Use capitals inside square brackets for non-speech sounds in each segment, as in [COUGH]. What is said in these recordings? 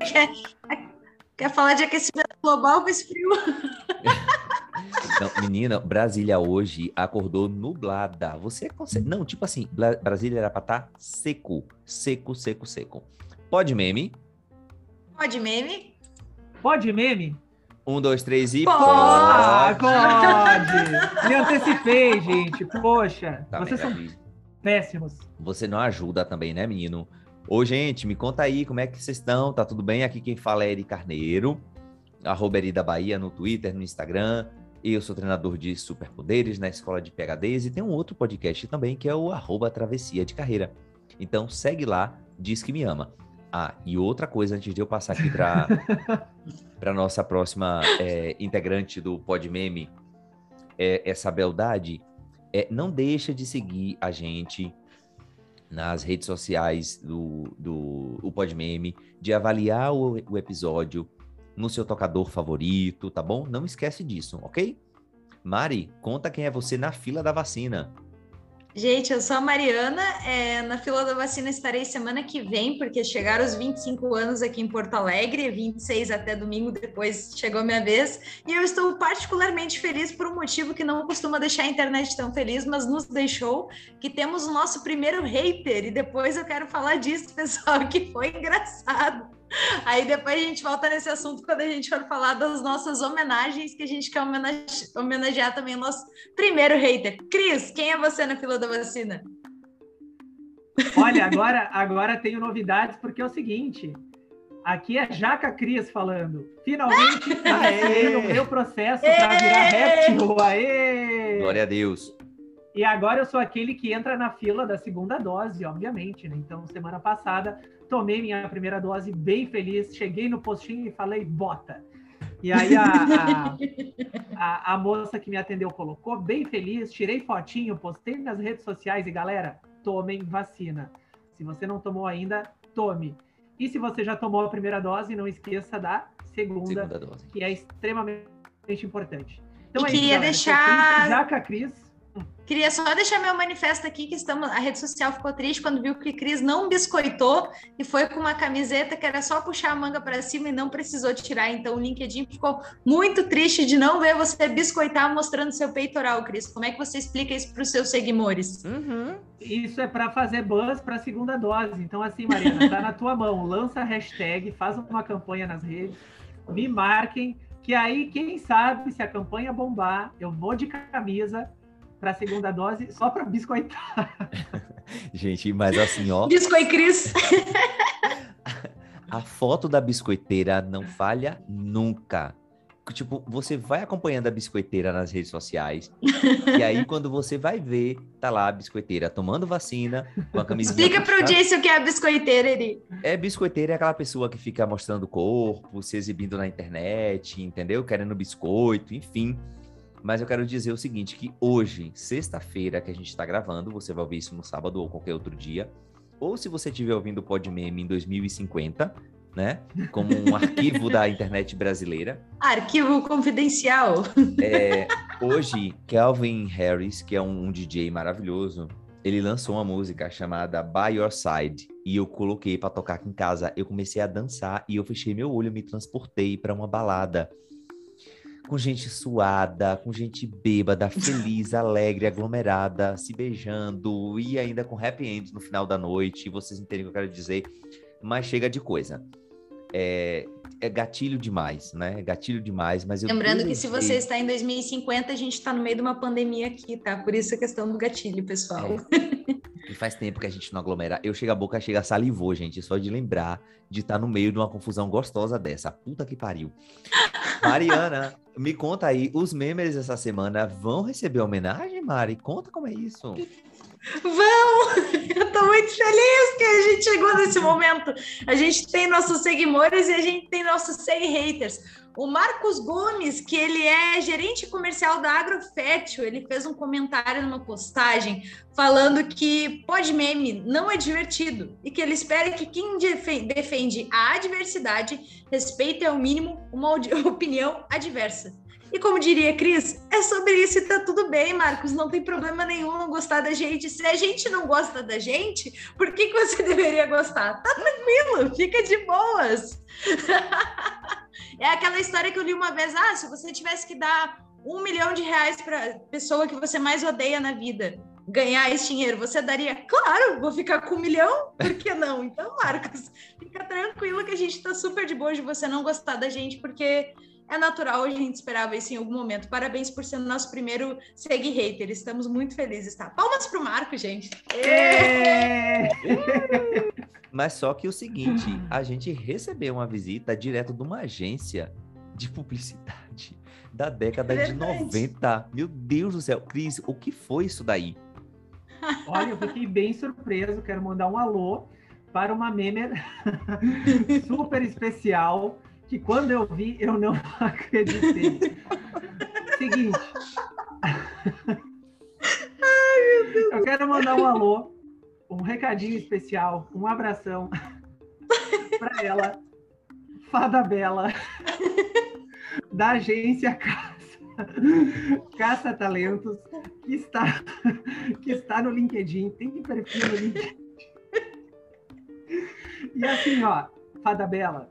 Quer, quer falar de aquecimento global com esse frio? Não, menina, Brasília hoje acordou nublada. Você consegue. Não, tipo assim, Brasília era pra estar tá seco. Seco, seco, seco. Pode meme? Pode meme? Pode meme? Um, dois, três e. Pode! Ah, pode! Me antecipei, gente. Poxa, tá vocês são péssimos. Você não ajuda também, né, menino? Ô, gente, me conta aí como é que vocês estão. Tá tudo bem? Aqui quem fala é Eri Carneiro, arroba Eri da Bahia no Twitter, no Instagram. Eu sou treinador de superpoderes na escola de PHDs e tem um outro podcast também que é o arroba Travessia de Carreira. Então segue lá, diz que me ama. Ah, e outra coisa antes de eu passar aqui para [LAUGHS] para nossa próxima é, integrante do Podmeme, é, essa beldade, é, não deixa de seguir a gente nas redes sociais do, do o Podmeme, de avaliar o, o episódio no seu tocador favorito, tá bom? Não esquece disso, ok? Mari, conta quem é você na fila da vacina. Gente, eu sou a Mariana. É, na fila da vacina estarei semana que vem, porque chegaram os 25 anos aqui em Porto Alegre, 26 até domingo, depois chegou minha vez. E eu estou particularmente feliz por um motivo que não costuma deixar a internet tão feliz, mas nos deixou, que temos o nosso primeiro hater. E depois eu quero falar disso, [LAUGHS] pessoal, que foi engraçado. [LAUGHS] Aí depois a gente volta nesse assunto quando a gente for falar das nossas homenagens, que a gente quer homenage homenagear também o nosso primeiro hater. Cris, quem é você na fila da vacina? Olha, agora, agora tenho novidades, porque é o seguinte: aqui é Jaca Cris falando. Finalmente [LAUGHS] passei no meu processo para virar réptil. Aê! Glória a Deus. E agora eu sou aquele que entra na fila da segunda dose, obviamente, né? Então, semana passada, tomei minha primeira dose bem feliz, cheguei no postinho e falei, bota. E aí a, a, a, a, moça que me atendeu colocou, bem feliz, tirei fotinho, postei nas redes sociais e galera, tomem vacina. Se você não tomou ainda, tome. E se você já tomou a primeira dose, não esqueça da segunda, segunda dose. que é extremamente importante. Então, e é queria isso, deixar. Jaca Cris, Queria só deixar meu manifesto aqui que estamos, a rede social ficou triste quando viu que Cris não biscoitou e foi com uma camiseta que era só puxar a manga para cima e não precisou tirar. Então o LinkedIn ficou muito triste de não ver você biscoitar mostrando seu peitoral, Cris. Como é que você explica isso para os seus seguidores? Uhum. Isso é para fazer buzz para a segunda dose. Então assim, Mariana, tá na tua mão. Lança a hashtag, faz uma campanha nas redes, me marquem que aí, quem sabe, se a campanha bombar, eu vou de camisa para a segunda dose só para biscoitar. [LAUGHS] Gente, mas assim, ó. Biscoit Cris. [LAUGHS] a foto da biscoiteira não falha nunca. Tipo, você vai acompanhando a biscoiteira nas redes sociais. e aí, quando você vai ver, tá lá a biscoiteira tomando vacina, com a camisa. [LAUGHS] Explica pro Jason o que é a biscoiteira, Eri. É, biscoiteira é aquela pessoa que fica mostrando o corpo, se exibindo na internet, entendeu? Querendo biscoito, enfim. Mas eu quero dizer o seguinte, que hoje, sexta-feira, que a gente está gravando, você vai ouvir isso no sábado ou qualquer outro dia, ou se você estiver ouvindo o Podmeme em 2050, né? Como um [LAUGHS] arquivo da internet brasileira. Arquivo confidencial. É, hoje, Calvin Harris, que é um, um, DJ maravilhoso, ele lançou uma música chamada By Your Side e eu coloquei para tocar aqui em casa. Eu comecei a dançar e eu fechei meu olho, me transportei para uma balada com gente suada, com gente bêbada, feliz, alegre, aglomerada, se beijando e ainda com happy end no final da noite. Vocês entendem o que eu quero dizer? Mas chega de coisa. É, é gatilho demais, né? É gatilho demais, mas Lembrando que se você está em 2050, a gente está no meio de uma pandemia aqui, tá? Por isso a questão do gatilho, pessoal. É. E faz tempo que a gente não aglomera. Eu chego a boca, chega salivou, gente, só de lembrar de estar no meio de uma confusão gostosa dessa. Puta que pariu. Mariana, [LAUGHS] me conta aí, os membros essa semana vão receber homenagem, Mari? Conta como é isso. Vão! [LAUGHS] Eu tô muito feliz a gente chegou nesse momento. A gente tem nossos seguidores e a gente tem nossos seg haters. O Marcos Gomes, que ele é gerente comercial da Agrofértil, ele fez um comentário numa postagem falando que pode meme não é divertido e que ele espera que quem defende a adversidade respeite ao mínimo uma [LAUGHS] opinião adversa. E como diria Cris, é sobre isso e tá tudo bem, Marcos. Não tem problema nenhum não gostar da gente. Se a gente não gosta da gente, por que, que você [LAUGHS] deveria gostar? Tá tranquilo, fica de boas. [LAUGHS] é aquela história que eu li uma vez: ah, se você tivesse que dar um milhão de reais para pessoa que você mais odeia na vida, ganhar esse dinheiro, você daria? Claro, vou ficar com um milhão, por que não? Então, Marcos, fica tranquilo que a gente tá super de boa de você não gostar da gente, porque é natural, a gente esperava isso em algum momento. Parabéns por ser o nosso primeiro Segui Hater. Estamos muito felizes, tá? Palmas pro Marco, gente. É! [LAUGHS] Mas só que o seguinte, a gente recebeu uma visita direto de uma agência de publicidade da década é de 90. Meu Deus do céu. Cris, o que foi isso daí? Olha, eu fiquei bem surpreso. Quero mandar um alô para uma meme [LAUGHS] super especial que quando eu vi, eu não [LAUGHS] acreditei. Seguinte. Ai, meu Deus. Eu quero mandar um alô, um recadinho especial, um abração [LAUGHS] para ela, Fada Bela, [LAUGHS] da agência Caça, Caça Talentos, que está, que está no LinkedIn, tem perfil no LinkedIn. E assim, ó, Fada Bela,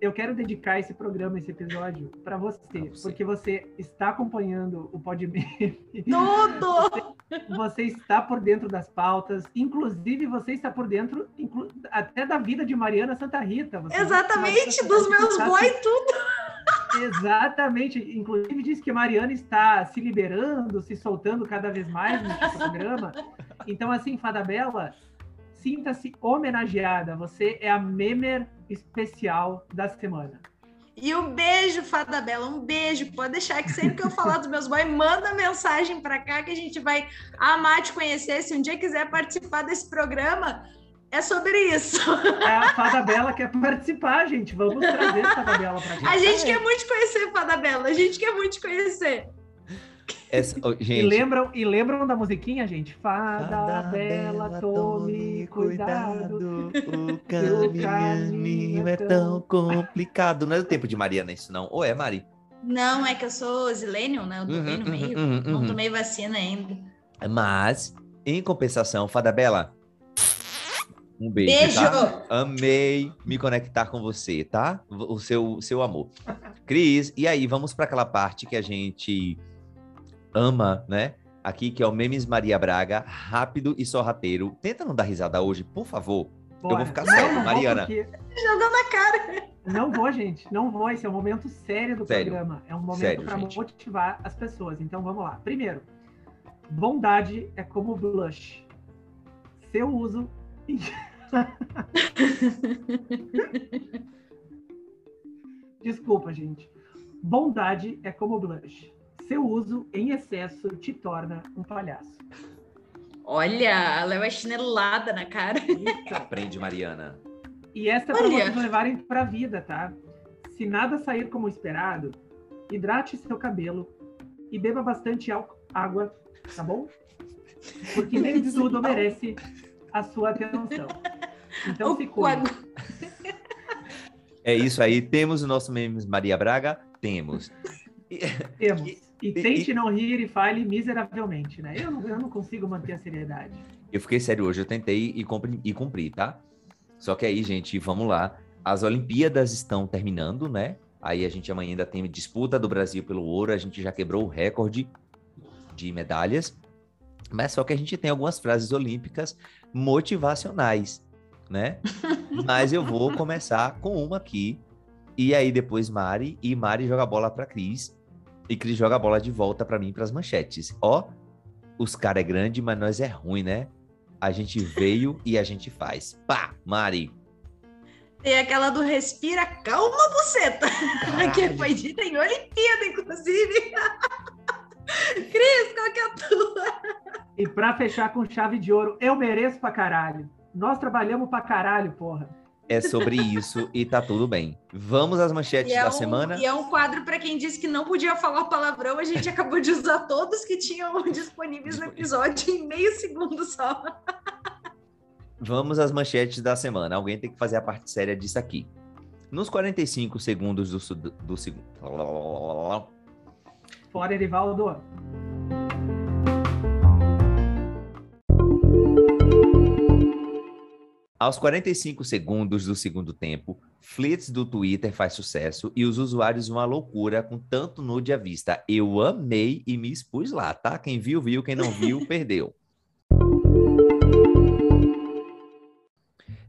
eu quero dedicar esse programa, esse episódio, para você, você, porque você está acompanhando o Podmeme. Tudo! Você, você, está por dentro das pautas, inclusive você está por dentro inclu, até da vida de Mariana Santa Rita. Exatamente, dos meus bois, tudo! Exatamente, inclusive diz que Mariana está se liberando, se soltando cada vez mais nesse programa. Então, assim, Fada Bela, sinta-se homenageada. Você é a memer especial da semana. E um beijo, Fada Bela, um beijo. Pode deixar que sempre que eu falar dos meus boys, manda mensagem para cá que a gente vai amar te conhecer. Se um dia quiser participar desse programa, é sobre isso. É a Fada Bela quer participar, gente. Vamos trazer a Fada Bela para cá. A gente quer muito conhecer Fada Bela, a gente quer muito conhecer. Essa, oh, gente. E lembram, e lembram da musiquinha, gente? Fada, Fada bela, tome cuidado. [LAUGHS] O caminho é tão complicado. Não é do tempo de Mariana isso, não? Ou é, Mari? Não, é que eu sou zilênio, né? Eu tô uhum, bem no uhum, meio. Uhum, não uhum. tomei vacina ainda. Mas, em compensação, Fada Bela, um beijo, beijo. Tá? Amei me conectar com você, tá? O seu, seu amor. Cris, e aí, vamos para aquela parte que a gente ama, né? Aqui, que é o Memes Maria Braga, rápido e sorrateiro. Tenta não dar risada hoje, por favor. Bora. Eu vou ficar sério, Mariana. Porque... Jogando na cara. Não vou, gente. Não vou. Esse é um momento sério do sério. programa. É um momento para motivar as pessoas. Então, vamos lá. Primeiro, bondade é como blush. Seu uso... [LAUGHS] Desculpa, gente. Bondade é como blush. Seu uso em excesso te torna um palhaço. Olha, leva chinelada na cara. Aprende, Mariana. E essa é para vocês levarem para a vida, tá? Se nada sair como esperado, hidrate seu cabelo e beba bastante água, tá bom? Porque nem tudo merece a sua atenção. Então o se cuide. É isso aí. Temos o nosso memes Maria Braga? Temos. Temos. E tente e, não rir e fale miseravelmente, né? Eu não, eu não consigo manter a seriedade. Eu fiquei sério hoje, eu tentei e cumpri, e cumpri, tá? Só que aí, gente, vamos lá. As Olimpíadas estão terminando, né? Aí a gente amanhã ainda tem disputa do Brasil pelo ouro, a gente já quebrou o recorde de medalhas. Mas só que a gente tem algumas frases olímpicas motivacionais, né? [LAUGHS] Mas eu vou começar com uma aqui. E aí depois Mari, e Mari joga a bola para Cris e Cris joga a bola de volta para mim para as manchetes. Ó, os cara é grande, mas nós é ruim, né? A gente veio e a gente faz. Pá, Mari. Tem aquela do respira, calma, buceta. [LAUGHS] que foi dita em Olimpíada, inclusive. [LAUGHS] Cris, qual que é a tua? E para fechar com chave de ouro, eu mereço pra caralho. Nós trabalhamos pra caralho, porra é sobre isso e tá tudo bem. Vamos às manchetes é da um, semana. E é um quadro para quem disse que não podia falar palavrão, a gente acabou de usar todos que tinham [LAUGHS] disponíveis no episódio em meio segundo só. Vamos às manchetes da semana. Alguém tem que fazer a parte séria disso aqui. Nos 45 segundos do, do, do segundo. Fora, Erivaldo. Aos 45 segundos do segundo tempo, Flits do Twitter faz sucesso e os usuários uma loucura com tanto nude à vista. Eu amei e me expus lá, tá? Quem viu, viu. Quem não viu, [LAUGHS] perdeu.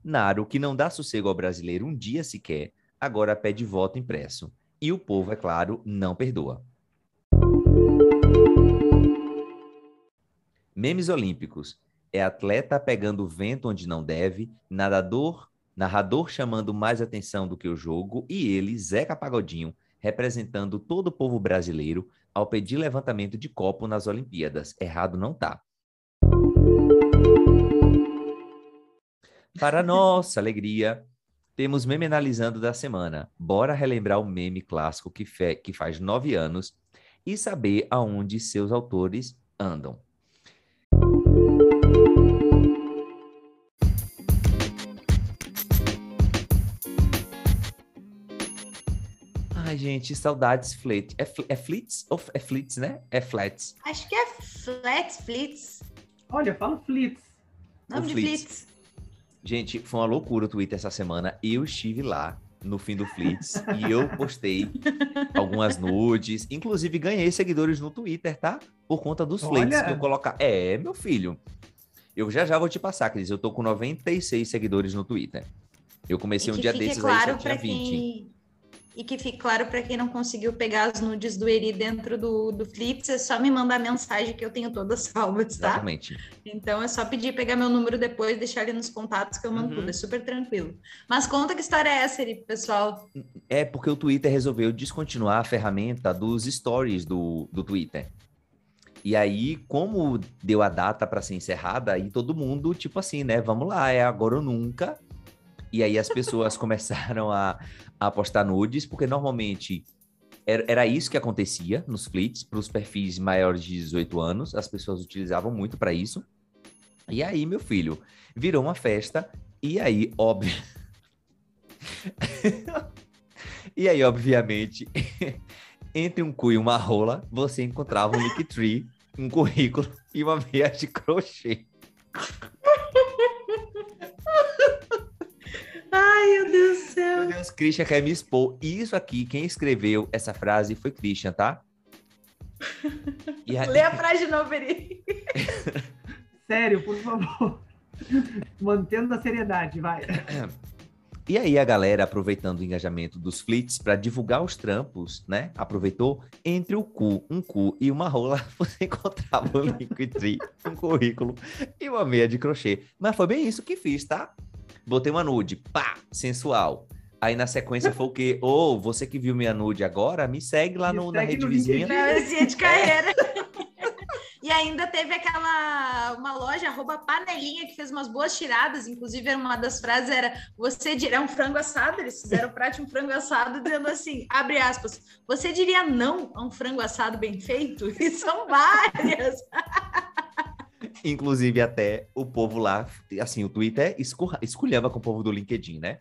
Naro, que não dá sossego ao brasileiro um dia sequer, agora pede voto impresso. E o povo, é claro, não perdoa. Memes olímpicos. É atleta pegando vento onde não deve, nadador, narrador chamando mais atenção do que o jogo, e ele, Zeca Pagodinho, representando todo o povo brasileiro ao pedir levantamento de copo nas Olimpíadas. Errado não tá. Para nossa alegria, temos meme analisando da semana. Bora relembrar o meme clássico que, que faz nove anos e saber aonde seus autores andam. Ai, gente, saudades Fleet. É, é Flits ou é Flits, né? É Flats. Acho que é Flats, Flits. Olha, fala Flits. Nome de Flits. Gente, foi uma loucura o Twitter essa semana. Eu estive lá no fim do Flits e eu postei [LAUGHS] algumas nudes. Inclusive, ganhei seguidores no Twitter, tá? Por conta dos Olha. Flits que eu colocar. É, meu filho. Eu já já vou te passar, Cris. Eu tô com 96 seguidores no Twitter. Eu comecei um dia desses claro aí, só tinha 20. E que fique claro para quem não conseguiu pegar as nudes do Eri dentro do, do Flits, é só me mandar mensagem que eu tenho todas salvas, tá? Exatamente. Então é só pedir, pegar meu número depois, deixar ali nos contatos que eu mando uhum. tudo, é super tranquilo. Mas conta que história é essa, Eri, pessoal? É porque o Twitter resolveu descontinuar a ferramenta dos stories do, do Twitter. E aí, como deu a data para ser encerrada, aí todo mundo, tipo assim, né? Vamos lá, é agora ou nunca. E aí as pessoas [LAUGHS] começaram a, a postar nudes, porque normalmente era, era isso que acontecia nos fleets, para os perfis maiores de 18 anos, as pessoas utilizavam muito para isso. E aí, meu filho, virou uma festa, e aí, óbvio. [LAUGHS] e aí, obviamente, [LAUGHS] entre um cu e uma rola, você encontrava um Linktree, um currículo e uma meia de crochê. Ai, meu Deus do céu. Meu Deus, Christian quer me expor. Isso aqui, quem escreveu essa frase foi Christian, tá? E a... Lê a frase de novo, Eri. [LAUGHS] Sério, por favor. Mantendo a seriedade, vai. E aí a galera, aproveitando o engajamento dos flits para divulgar os trampos, né? Aproveitou entre o cu, um cu e uma rola, [LAUGHS] você encontrava o Linktree, um currículo e uma meia de crochê. Mas foi bem isso que fiz, tá? Botei uma nude, pá, sensual. Aí na sequência foi o quê? Ô, oh, você que viu minha nude agora, me segue lá no, na rede no vizinha. Na vizinha de carreira. [LAUGHS] E ainda teve aquela uma loja arroba panelinha que fez umas boas tiradas, inclusive uma das frases era você diria um frango assado, eles fizeram prática um frango assado dizendo assim, abre aspas, você diria não a um frango assado bem feito? [LAUGHS] E são várias. [LAUGHS] Inclusive, até o povo lá, assim, o Twitter esculhava com o povo do LinkedIn, né?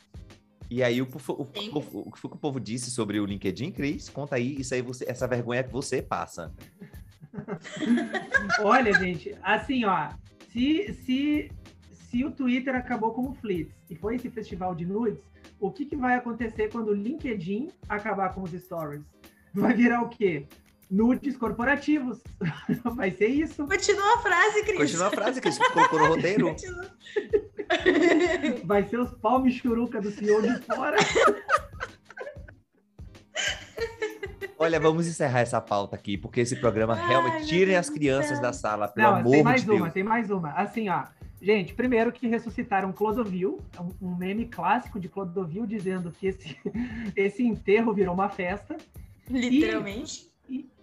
E aí, o, o, o, o, que o povo disse sobre o LinkedIn, Cris? Conta aí, isso aí, você, essa vergonha que você passa. [LAUGHS] Olha, gente, assim, ó, se, se, se o Twitter acabou com o Flits e foi esse festival de nudes, o que, que vai acontecer quando o LinkedIn acabar com os stories? Vai virar o quê? Nudes corporativos. [LAUGHS] Vai ser isso. Continua a frase, Cris. Continua a frase, Cris. Colocou no roteiro. Vai ser os palmes churuca do senhor de fora. Olha, vamos encerrar essa pauta aqui, porque esse programa Ai, realmente tirem as crianças da sala, pelo Não, amor tem mais de uma, Deus. Tem mais uma, Assim, ó. Gente, primeiro que ressuscitaram Clodovil, um meme clássico de Clodovil dizendo que esse, [LAUGHS] esse enterro virou uma festa. Literalmente. E,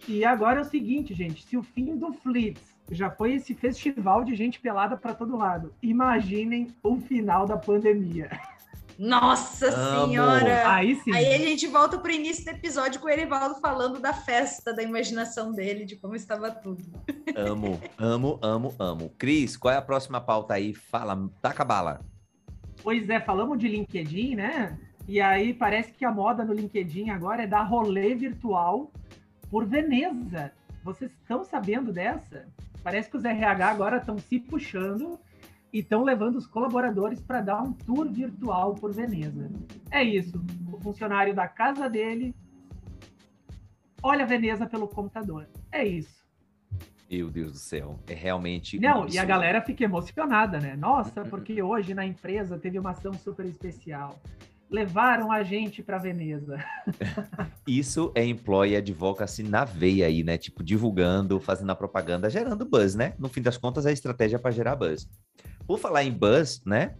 e agora é o seguinte, gente, se o fim do Flits já foi esse festival de gente pelada para todo lado, imaginem o final da pandemia. Nossa Amo. senhora! Aí sim. Aí a gente volta para o início do episódio com o Erivaldo falando da festa, da imaginação dele, de como estava tudo. Amo, amo, amo, amo. Cris, qual é a próxima pauta aí? Fala, taca a bala. Pois é, falamos de LinkedIn, né? E aí parece que a moda no LinkedIn agora é dar rolê virtual por Veneza. Vocês estão sabendo dessa? Parece que os RH agora estão se puxando e estão levando os colaboradores para dar um tour virtual por Veneza. É isso. O funcionário da casa dele olha Veneza pelo computador. É isso. Meu Deus do céu, é realmente. Não, e a galera fica emocionada, né? Nossa, porque hoje na empresa teve uma ação super especial. Levaram a gente para Veneza. [LAUGHS] Isso é employee advocacy na veia aí, né? Tipo, divulgando, fazendo a propaganda, gerando buzz, né? No fim das contas, é a estratégia para gerar buzz. Por falar em buzz, né?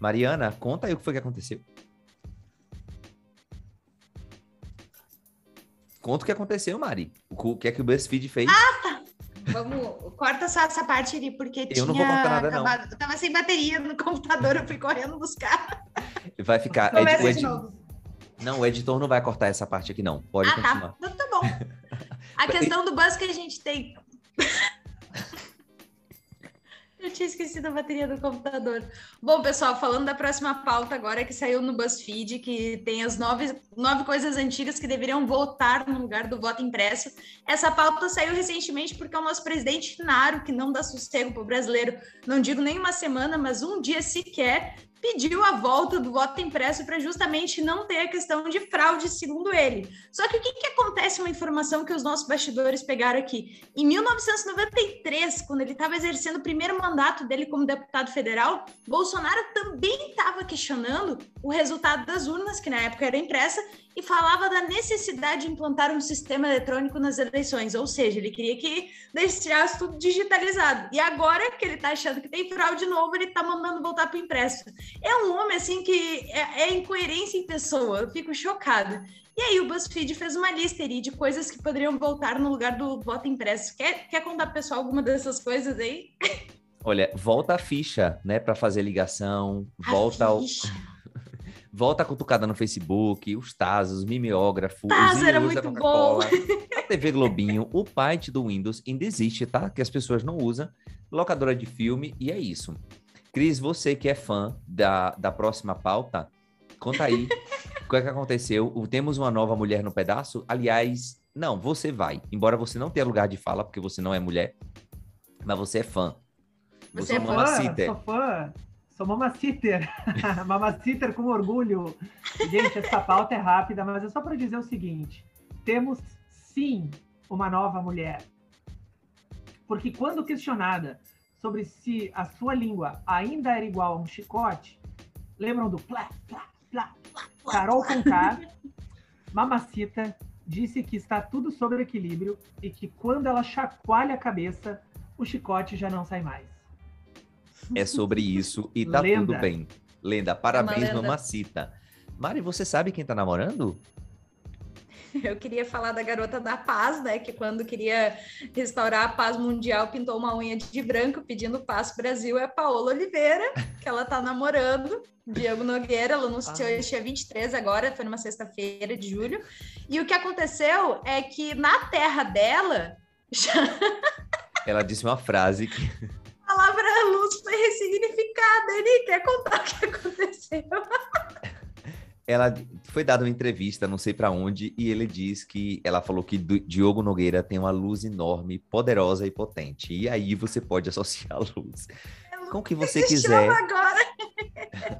Mariana, conta aí o que foi que aconteceu. Conta o que aconteceu, Mari. O que é que o BuzzFeed fez? Ah, tá. Vamos, corta só essa parte ali, porque eu tinha não vou cortar nada, acabado, não. Eu tava sem bateria no computador, eu fui correndo buscar. Vai ficar. Começa ed, de novo. Não, o editor não vai cortar essa parte aqui, não. Pode ah, continuar. Tá. tá bom. A [LAUGHS] questão do bus que a gente tem eu tinha esquecido a bateria do computador. Bom, pessoal, falando da próxima pauta agora que saiu no BuzzFeed, que tem as nove, nove coisas antigas que deveriam voltar no lugar do voto impresso. Essa pauta saiu recentemente porque o nosso presidente Naro, que não dá sossego para o brasileiro, não digo nem uma semana, mas um dia sequer, pediu a volta do voto impresso para justamente não ter a questão de fraude, segundo ele. Só que o que, que acontece, uma informação que os nossos bastidores pegaram aqui? Em 1993, quando ele estava exercendo o primeiro mandato dele como deputado federal, Bolsonaro também estava questionando o resultado das urnas, que na época era impressa, e falava da necessidade de implantar um sistema eletrônico nas eleições, ou seja, ele queria que deixasse tudo digitalizado. E agora que ele está achando que tem fraude novo, ele está mandando voltar para o impresso. É um homem assim que é, é, incoerência em pessoa, eu fico chocada. E aí o BuzzFeed fez uma lista ali de coisas que poderiam voltar no lugar do voto impresso. Quer, quer contar pro pessoal alguma dessas coisas aí? Olha, volta a ficha, né, para fazer ligação, a volta ficha. ao [LAUGHS] Volta a cutucada no Facebook, os Tazos, os mimeógrafos, Taz era muito bom. [LAUGHS] A TV Globinho, o Python do Windows ainda existe, tá? Que as pessoas não usam. Locadora de filme, e é isso. Cris, você que é fã da, da próxima pauta, conta aí [LAUGHS] o que é que aconteceu. Temos uma nova mulher no pedaço? Aliás, não, você vai. Embora você não tenha lugar de fala, porque você não é mulher, mas você é fã. Você, você é fã, sou fã. Sou mamaciter. [LAUGHS] mamaciter com orgulho. Gente, essa pauta é rápida, mas é só para dizer o seguinte: temos sim uma nova mulher. Porque quando questionada sobre se a sua língua ainda era igual a um chicote, lembram do plá, plá, plá, plá, Carol Conká, mamacita, disse que está tudo sob equilíbrio e que quando ela chacoalha a cabeça, o chicote já não sai mais é sobre isso e tá lenda. tudo bem. Lenda, parabéns, mamacita. Mari, você sabe quem tá namorando? [LAUGHS] Eu queria falar da garota da paz, né? Que quando queria restaurar a paz mundial, pintou uma unha de branco pedindo paz Brasil. É a Paola Oliveira, que ela tá namorando. Diego Nogueira, ela anunciou ah. dia 23 agora, foi numa sexta-feira de julho. E o que aconteceu é que na terra dela. [LAUGHS] ela disse uma frase que palavra luz foi ressignificada. Ele quer contar o que aconteceu. [LAUGHS] Ela foi dada uma entrevista, não sei para onde, e ele diz que ela falou que Diogo Nogueira tem uma luz enorme, poderosa e potente. E aí você pode [LAUGHS] associar a luz com o que você quiser. [LAUGHS]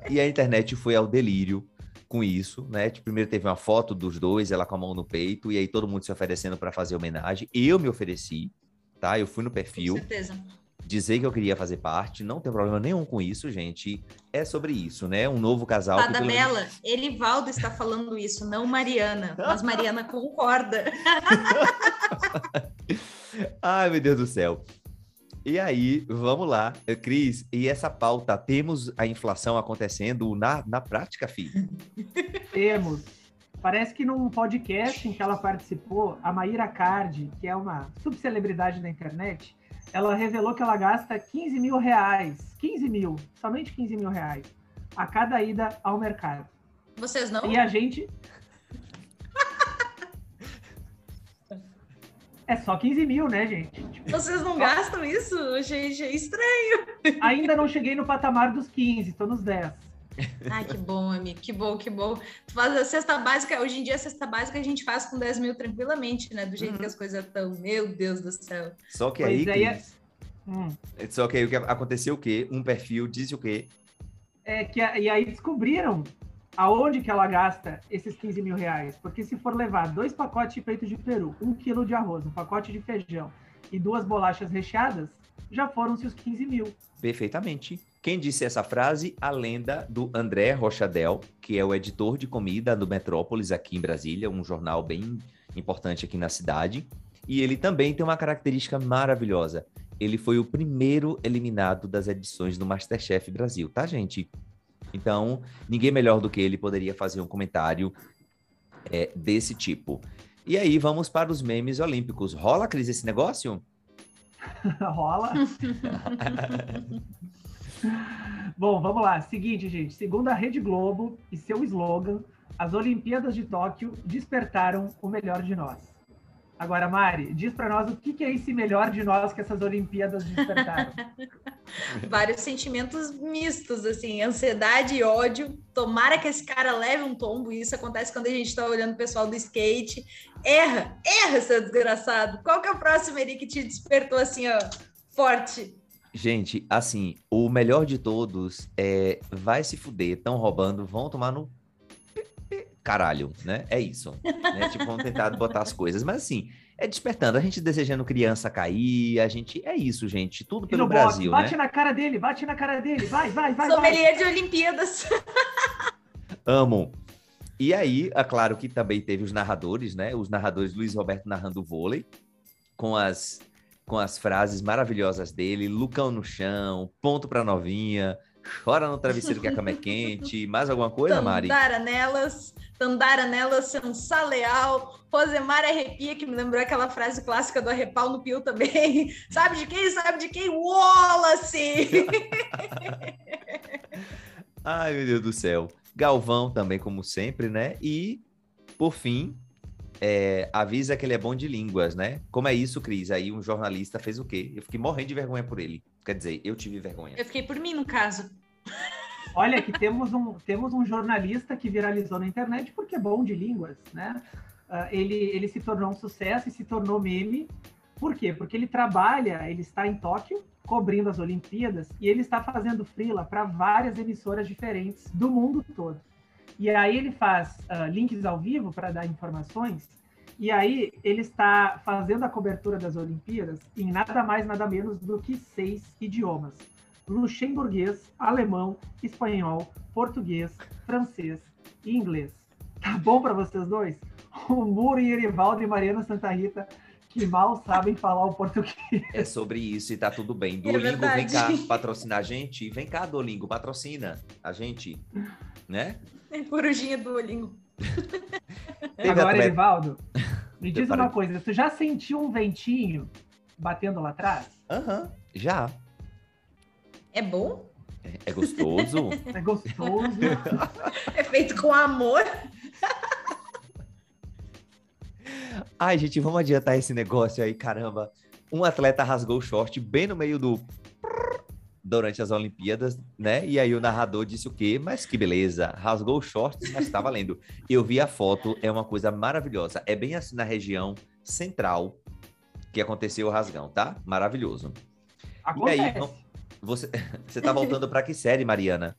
E a internet foi ao delírio com isso, né? Tipo, primeiro teve uma foto dos dois, ela com a mão no peito, e aí todo mundo se oferecendo para fazer homenagem. Eu me ofereci, tá? Eu fui no perfil. Com certeza dizer que eu queria fazer parte, não tem problema nenhum com isso, gente. É sobre isso, né? Um novo casal. Fada Bela, menos... Elivaldo está falando isso, não Mariana. Mas Mariana concorda. [LAUGHS] Ai, meu Deus do céu. E aí, vamos lá, Cris, e essa pauta, temos a inflação acontecendo na, na prática, filho? [LAUGHS] Temos. Parece que num podcast em que ela participou, a Maíra Cardi, que é uma subcelebridade da internet, ela revelou que ela gasta 15 mil reais, 15 mil, somente 15 mil reais, a cada ida ao mercado. Vocês não? E a gente. É só 15 mil, né, gente? Tipo, Vocês não gastam isso? Gente, é estranho. Ainda não cheguei no patamar dos 15, tô nos 10. Ai, que bom, amigo, que bom, que bom. Tu faz a cesta básica, hoje em dia a cesta básica a gente faz com 10 mil tranquilamente, né? Do jeito uhum. que as coisas estão. Meu Deus do céu. Só que pois aí, é... hum. Só que aí o que aconteceu o quê? Um perfil disse o quê? É que e aí descobriram aonde que ela gasta esses 15 mil reais. Porque se for levar dois pacotes de peito de peru, um quilo de arroz, um pacote de feijão e duas bolachas recheadas, já foram-se os 15 mil. Perfeitamente. Quem disse essa frase? A lenda do André Rochadel, que é o editor de comida do Metrópolis aqui em Brasília, um jornal bem importante aqui na cidade. E ele também tem uma característica maravilhosa. Ele foi o primeiro eliminado das edições do Masterchef Brasil, tá, gente? Então, ninguém melhor do que ele poderia fazer um comentário é, desse tipo. E aí, vamos para os memes olímpicos. Rola, Cris, esse negócio? [LAUGHS] Rola. [LAUGHS] Bom, vamos lá. Seguinte, gente. Segundo a Rede Globo e seu slogan, as Olimpíadas de Tóquio despertaram o melhor de nós. Agora, Mari, diz para nós o que, é esse melhor de nós que essas Olimpíadas despertaram. [LAUGHS] Vários sentimentos mistos, assim, ansiedade e ódio. Tomara que esse cara leve um tombo. Isso acontece quando a gente está olhando o pessoal do skate. Erra, erra, seu desgraçado. Qual que é o próximo ali que te despertou assim, ó, forte? Gente, assim, o melhor de todos é vai se fuder, estão roubando, vão tomar no caralho, né? É isso. Né? tipo, vamos tentar botar as coisas. Mas assim, é despertando. A gente desejando criança cair, a gente. É isso, gente. Tudo pelo Brasil. Bote, bate né? na cara dele, bate na cara dele. Vai, vai, vai. Sommelier vai. de Olimpíadas. Amo. E aí, é claro que também teve os narradores, né? Os narradores Luiz Roberto narrando vôlei, com as, com as frases maravilhosas dele, Lucão no chão, ponto pra novinha, chora no travesseiro que a cama é quente, mais alguma coisa, Mari? Tandara nelas, Tandara nelas, Sansa Leal, Rosemar Arrepia, que me lembrou aquela frase clássica do Arrepal no Pio também. [LAUGHS] Sabe de quem? Sabe de quem? Wallace! [LAUGHS] Ai, meu Deus do céu. Galvão também, como sempre, né? E, por fim, é, avisa que ele é bom de línguas, né? Como é isso, Cris? Aí um jornalista fez o quê? Eu fiquei morrendo de vergonha por ele. Quer dizer, eu tive vergonha. Eu fiquei por mim, no caso. Olha, que temos um, temos um jornalista que viralizou na internet porque é bom de línguas, né? Uh, ele, ele se tornou um sucesso e se tornou meme. Por quê? Porque ele trabalha, ele está em Tóquio, cobrindo as Olimpíadas, e ele está fazendo freela para várias emissoras diferentes do mundo todo. E aí ele faz uh, links ao vivo para dar informações e aí ele está fazendo a cobertura das Olimpíadas em nada mais, nada menos do que seis idiomas: luxemburguês, alemão, espanhol, português, francês e inglês. Tá bom para vocês dois? O Muro e Erivaldo e Mariana Santa Rita que mal sabem falar o português. É sobre isso e tá tudo bem. É Duolingo, é vem cá patrocinar a gente. Vem cá, Duolingo, patrocina a gente, né? É corujinha Duolingo. [LAUGHS] Agora, Erivaldo, me diz uma coisa, tu já sentiu um ventinho batendo lá atrás? Aham, uhum, já. É bom? É, é gostoso. é gostoso. é feito com amor. Ai, gente, vamos adiantar esse negócio aí, caramba. Um atleta rasgou o short bem no meio do durante as Olimpíadas, né? E aí o narrador disse o quê? Mas que beleza, rasgou o short, mas tá valendo. Eu vi a foto, é uma coisa maravilhosa. É bem assim na região central que aconteceu o rasgão, tá? Maravilhoso. Acontece. E aí, você, [LAUGHS] você tá voltando para que série, Mariana?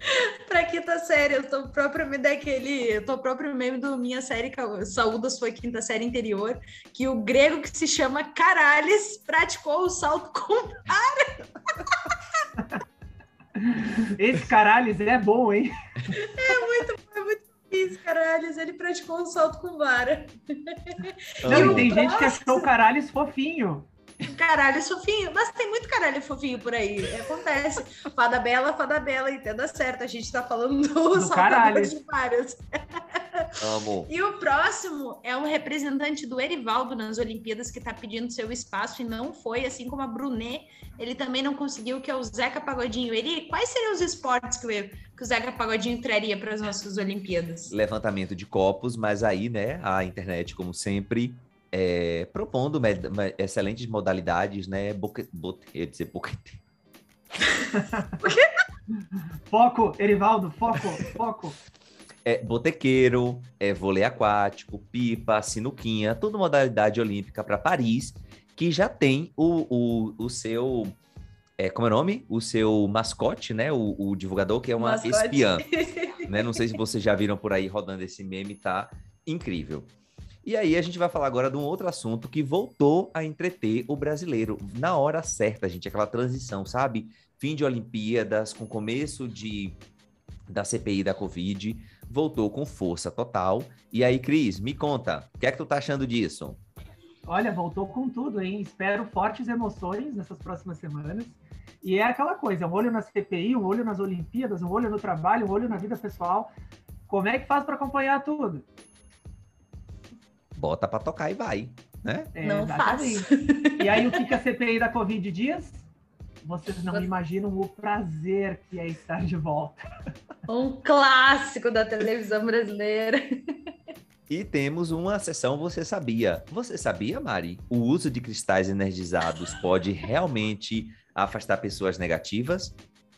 [LAUGHS] pra quinta série, eu tô propriamente daquele, eu tô próprio meme do minha série Saúdas foi quinta série interior, que o grego que se chama Carales praticou o salto [LAUGHS] com vara. Esse Carales é bom, hein? É muito, é muito isso, Carales, ele praticou o salto com vara. Não, tem gente que achou o Carales fofinho. Caralho fofinho, mas tem muito caralho fofinho por aí. Acontece. Fada bela, fada bela, entenda certo. A gente tá falando do, do caralho. de vários. Amo. [LAUGHS] E o próximo é um representante do Erivaldo nas Olimpíadas que tá pedindo seu espaço e não foi, assim como a Brunet, ele também não conseguiu, que é o Zeca Pagodinho. Ele, quais seriam os esportes que o, que o Zeca Pagodinho traria para as nossas Olimpíadas? Levantamento de copos, mas aí, né, a internet, como sempre, é, propondo excelentes modalidades, né? Boque, bote, eu ia dizer boquete. [LAUGHS] Foco, Erivaldo, foco, foco. É botequeiro, é vôlei aquático, pipa, sinuquinha, toda modalidade olímpica para Paris, que já tem o, o, o seu. É, como é o nome? O seu mascote, né? O, o divulgador, que é uma mascote. espiã. [LAUGHS] né? Não sei se vocês já viram por aí rodando esse meme, tá incrível. E aí a gente vai falar agora de um outro assunto que voltou a entreter o brasileiro na hora certa, gente, aquela transição, sabe? Fim de Olimpíadas, com começo de da CPI da Covid, voltou com força total. E aí, Cris, me conta, o que é que tu tá achando disso? Olha, voltou com tudo, hein? Espero fortes emoções nessas próximas semanas. E é aquela coisa, um olho na CPI, um olho nas Olimpíadas, um olho no trabalho, um olho na vida pessoal. Como é que faz para acompanhar tudo? Bota para tocar e vai, né? É, não faz. E aí, o que, que a CPI da Covid diz? Vocês não imaginam o prazer que é estar de volta. Um clássico da televisão brasileira. E temos uma sessão Você Sabia. Você sabia, Mari? O uso de cristais energizados pode realmente afastar pessoas negativas?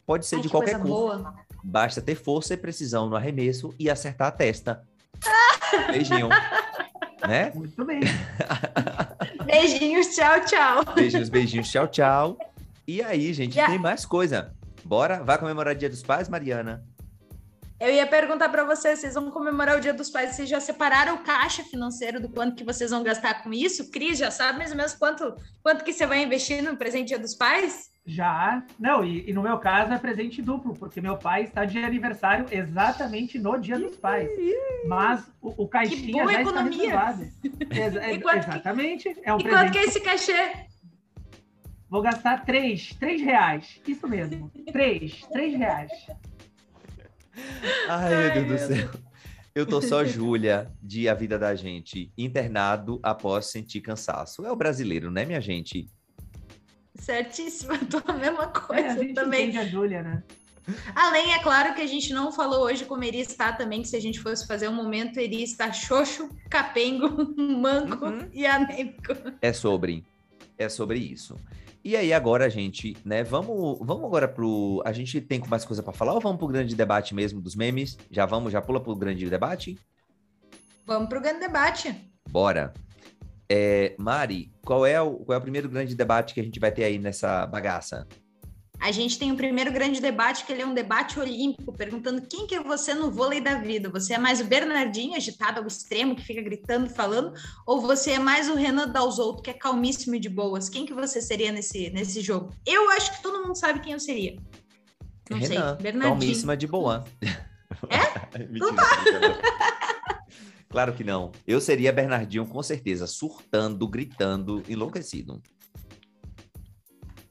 Pode ser Ai, de qualquer cor. Basta ter força e precisão no arremesso e acertar a testa. Beijinho. Né? [LAUGHS] Muito bem. [LAUGHS] beijinhos, tchau, tchau. Beijinhos, beijinhos, tchau, tchau. E aí, gente, Já. tem mais coisa. Bora? Vai comemorar o Dia dos Pais, Mariana? Eu ia perguntar para vocês, vocês vão comemorar o Dia dos Pais, vocês já separaram o caixa financeiro do quanto que vocês vão gastar com isso? Cris, já sabe mais ou menos quanto, quanto que você vai investir no presente Dia dos Pais? Já, não, e, e, no meu caso é presente duplo, porque meu pai está de aniversário exatamente no Dia dos Pais. Mas o, o caixinha já economia. está reservado. [LAUGHS] Ex ex exatamente, é um e presente. quanto que é esse cachê? Vou gastar três, três reais. Isso mesmo, três, três reais. Ai, meu Deus do céu. Eu tô só Júlia de A Vida da Gente, internado após sentir cansaço. É o brasileiro, né, minha gente? Certíssimo, eu [LAUGHS] tô a mesma coisa é, a gente também. a Júlia, né? Além, é claro que a gente não falou hoje como iria estar também, que se a gente fosse fazer um momento, iria estar xoxo, capengo, [LAUGHS] manco uhum. e anêmico. É sobre, é sobre isso. E aí agora, gente, né, vamos, vamos agora pro... A gente tem mais coisa para falar ou vamos pro grande debate mesmo dos memes? Já vamos, já pula pro grande debate? Vamos pro grande debate. Bora. É, Mari, qual é, o, qual é o primeiro grande debate que a gente vai ter aí nessa bagaça? A gente tem o primeiro grande debate, que ele é um debate olímpico, perguntando quem que é você no vôlei da vida. Você é mais o Bernardinho, agitado ao extremo, que fica gritando, falando, ou você é mais o Renan Dalzotto, que é calmíssimo e de boas? Quem que você seria nesse, nesse jogo? Eu acho que todo mundo sabe quem eu seria. Não Renan, sei, Bernardinho. calmíssima de boa. É? [LAUGHS] Mentira, tá. Claro que não. Eu seria Bernardinho, com certeza, surtando, gritando, enlouquecido.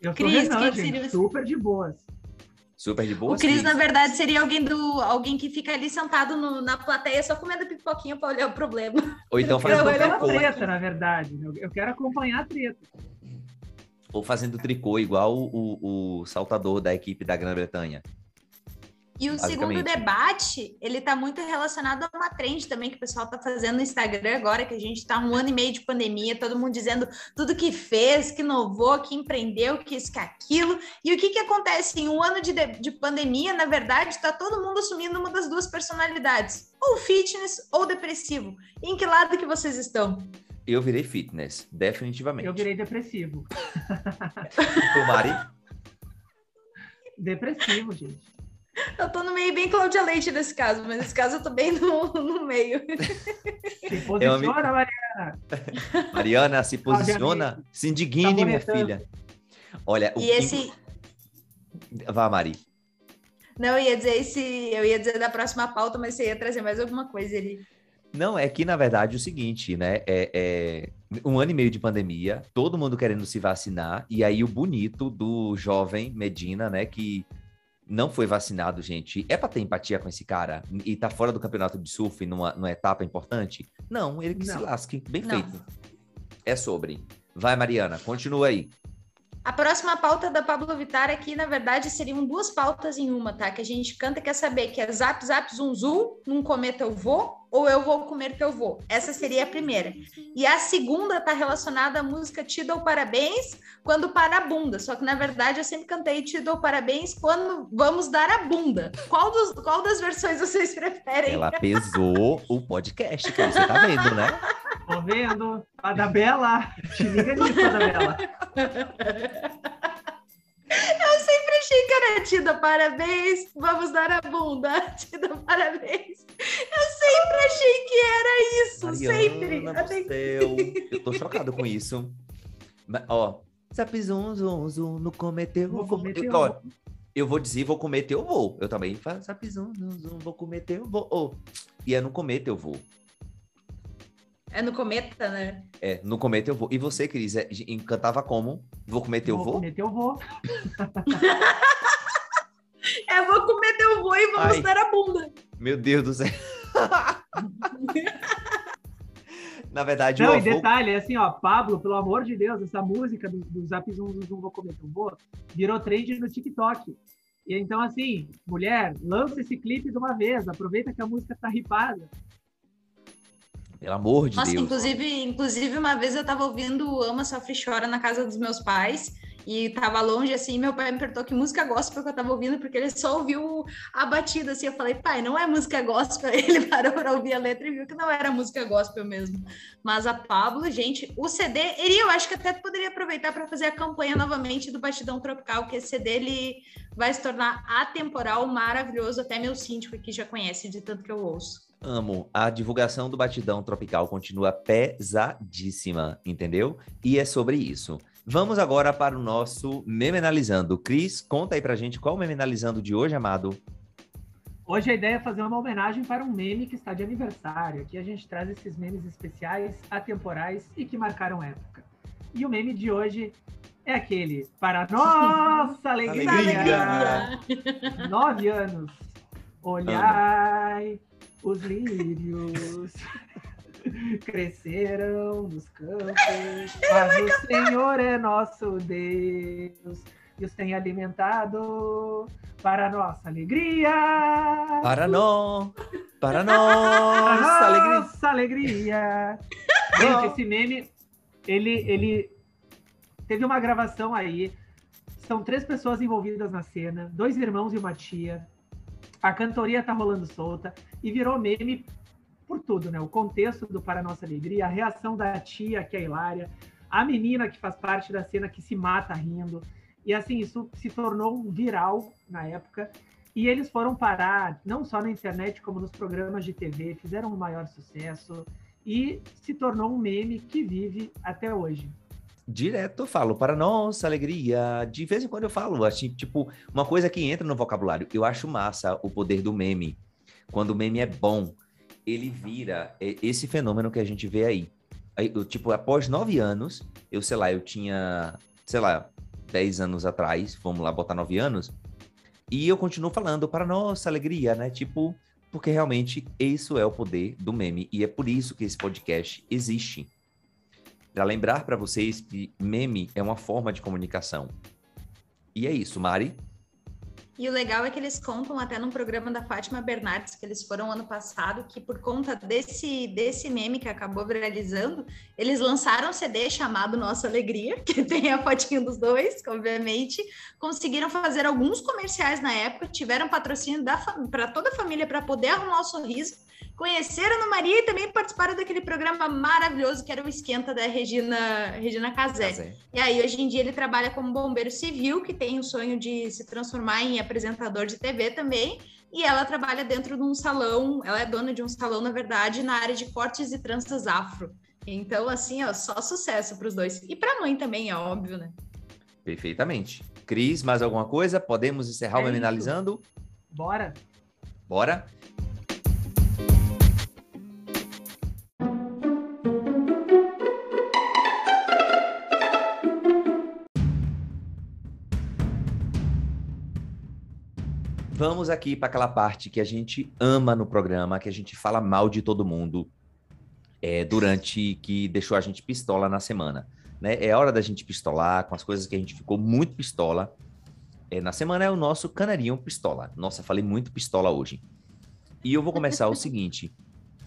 Eu Cris, Renan, gente, seria... super de boas. Super de boas. O Cris, na verdade, seria alguém do alguém que fica ali sentado no, na plateia só comendo pipoquinha para olhar o problema. Ou então [LAUGHS] fazendo tricô. treta, na verdade. Eu quero acompanhar a treta. Ou fazendo tricô, igual o, o, o saltador da equipe da Grã-Bretanha. E o segundo debate, ele está muito relacionado a uma trend também que o pessoal está fazendo no Instagram agora, que a gente está um ano e meio de pandemia, todo mundo dizendo tudo que fez, que inovou, que empreendeu, que isso, que aquilo. E o que, que acontece em um ano de, de pandemia, na verdade, está todo mundo assumindo uma das duas personalidades, ou fitness ou depressivo. E em que lado que vocês estão? Eu virei fitness, definitivamente. Eu virei depressivo. [LAUGHS] Mari? Depressivo, gente. Eu tô no meio bem Cláudia Leite nesse caso, mas nesse caso eu tô bem no, no meio. Se posiciona, Mariana. [LAUGHS] Mariana, se posiciona. Se indigne, tá minha filha. Olha, o e esse... Vá, Mari. Não, eu ia dizer esse, eu ia dizer da próxima pauta, mas você ia trazer mais alguma coisa ali. Não, é que, na verdade, é o seguinte, né? É, é, um ano e meio de pandemia, todo mundo querendo se vacinar, e aí o bonito do jovem Medina, né? Que não foi vacinado, gente, é para ter empatia com esse cara e tá fora do campeonato de surf numa, numa etapa importante? Não, ele que não. se lasque. Bem não. feito. É sobre. Vai, Mariana, continua aí. A próxima pauta da Pablo Vittar aqui, na verdade, seriam duas pautas em uma, tá? Que a gente canta quer saber que é Zap Zap Zum Zum, num cometa eu vou, ou eu vou comer teu vô. Essa seria a primeira. E a segunda tá relacionada à música Te Dou Parabéns, quando para a bunda. Só que, na verdade, eu sempre cantei Te Dou Parabéns quando vamos dar a bunda. Qual, dos, qual das versões vocês preferem? Ela pesou o podcast, que você tá vendo, né? [LAUGHS] Tô vendo. A da Bela. Te liga nisso, a da Bela. Eu sempre achei que era Tida, parabéns, vamos dar a bunda. Tida, parabéns. Eu sempre achei que era isso, Mariana sempre. Até- céu. Eu tô chocado com isso. Mas, ó, zap zum zum zum, no cometeu, Vou cometer eu, ó, eu vou dizer, vou cometer, eu vou. Eu também faço zap zum zum zum, vou cometer, eu vou. Ó, E é no cometa eu vou. É no cometa, né? É, no cometa eu vou. E você, Cris, é, cantava como? Vou cometer, eu Vou vou? comer teu vô. É, vou comer teu vô e vamos Ai. dar a bunda. Meu Deus do céu. [LAUGHS] Na verdade, Não, o e avô... detalhe, assim, ó, Pablo, pelo amor de Deus, essa música do, do Zap Zum Zum Zum Vou Comer Teu Vô virou trend no TikTok. E então, assim, mulher, lança esse clipe de uma vez, aproveita que a música tá ripada. Pelo amor de Nossa, Deus. inclusive, inclusive, uma vez eu tava ouvindo Ama, Sofre e Chora na casa dos meus pais. E tava longe, assim, meu pai me perguntou que música gospel que eu tava ouvindo, porque ele só ouviu a batida, assim, eu falei, pai, não é música gospel, [LAUGHS] ele parou para ouvir a letra e viu que não era música gospel mesmo, mas a Pablo, gente, o CD, ele, eu acho que até poderia aproveitar para fazer a campanha novamente do Batidão Tropical, que esse CD, ele vai se tornar atemporal, maravilhoso, até meu síndico aqui já conhece, de tanto que eu ouço. Amo. A divulgação do Batidão Tropical continua pesadíssima, entendeu? E é sobre isso. Vamos agora para o nosso Meme Analisando. Cris, conta aí pra gente qual o Meme Analisando de hoje, amado. Hoje a ideia é fazer uma homenagem para um meme que está de aniversário. Aqui a gente traz esses memes especiais, atemporais e que marcaram época. E o meme de hoje é aquele, para nossa [LAUGHS] alegria, Alegria. nove anos, olhai os lírios [LAUGHS] cresceram nos campos, mas o Senhor é nosso Deus e os tem alimentado para nossa alegria. Para nós, para [LAUGHS] Para nossa alegria. nossa alegria. Gente, esse meme, ele, ele teve uma gravação aí. São três pessoas envolvidas na cena, dois irmãos e uma tia. A cantoria tá rolando solta e virou meme por tudo, né? O contexto do Para Nossa Alegria, a reação da tia, que é Hilária, a menina que faz parte da cena que se mata rindo. E assim, isso se tornou viral na época. E eles foram parar não só na internet, como nos programas de TV, fizeram um maior sucesso e se tornou um meme que vive até hoje. Direto eu falo, para nossa alegria. De vez em quando eu falo, assim, tipo, uma coisa que entra no vocabulário. Eu acho massa o poder do meme. Quando o meme é bom, ele vira esse fenômeno que a gente vê aí. aí eu, tipo, após nove anos, eu, sei lá, eu tinha, sei lá, dez anos atrás, vamos lá botar nove anos, e eu continuo falando para nossa alegria, né? Tipo, porque realmente isso é o poder do meme. E é por isso que esse podcast existe para lembrar para vocês que meme é uma forma de comunicação. E é isso, Mari. E o legal é que eles contam até num programa da Fátima Bernardes, que eles foram ano passado, que por conta desse, desse meme que acabou viralizando, eles lançaram um CD chamado Nossa Alegria, [LAUGHS] que tem a fotinho dos dois, obviamente. Conseguiram fazer alguns comerciais na época, tiveram patrocínio para toda a família para poder arrumar o sorriso. Conheceram a Ana Maria e também participaram daquele programa maravilhoso que era o Esquenta da Regina, Regina Casé. Casé. E aí, hoje em dia, ele trabalha como bombeiro civil, que tem o sonho de se transformar em apresentador de TV também. E ela trabalha dentro de um salão, ela é dona de um salão, na verdade, na área de cortes e tranças afro. Então, assim, ó, só sucesso para os dois. E para a mãe também, é óbvio, né? Perfeitamente. Cris, mais alguma coisa? Podemos encerrar É o analisando? Bora! Bora? Vamos aqui para aquela parte que a gente ama no programa, que a gente fala mal de todo mundo é, durante que deixou a gente pistola na semana. né? É hora da gente pistolar com as coisas que a gente ficou muito pistola. É, na semana é o nosso canarinho pistola. Nossa, falei muito pistola hoje. E eu vou começar o [LAUGHS] seguinte.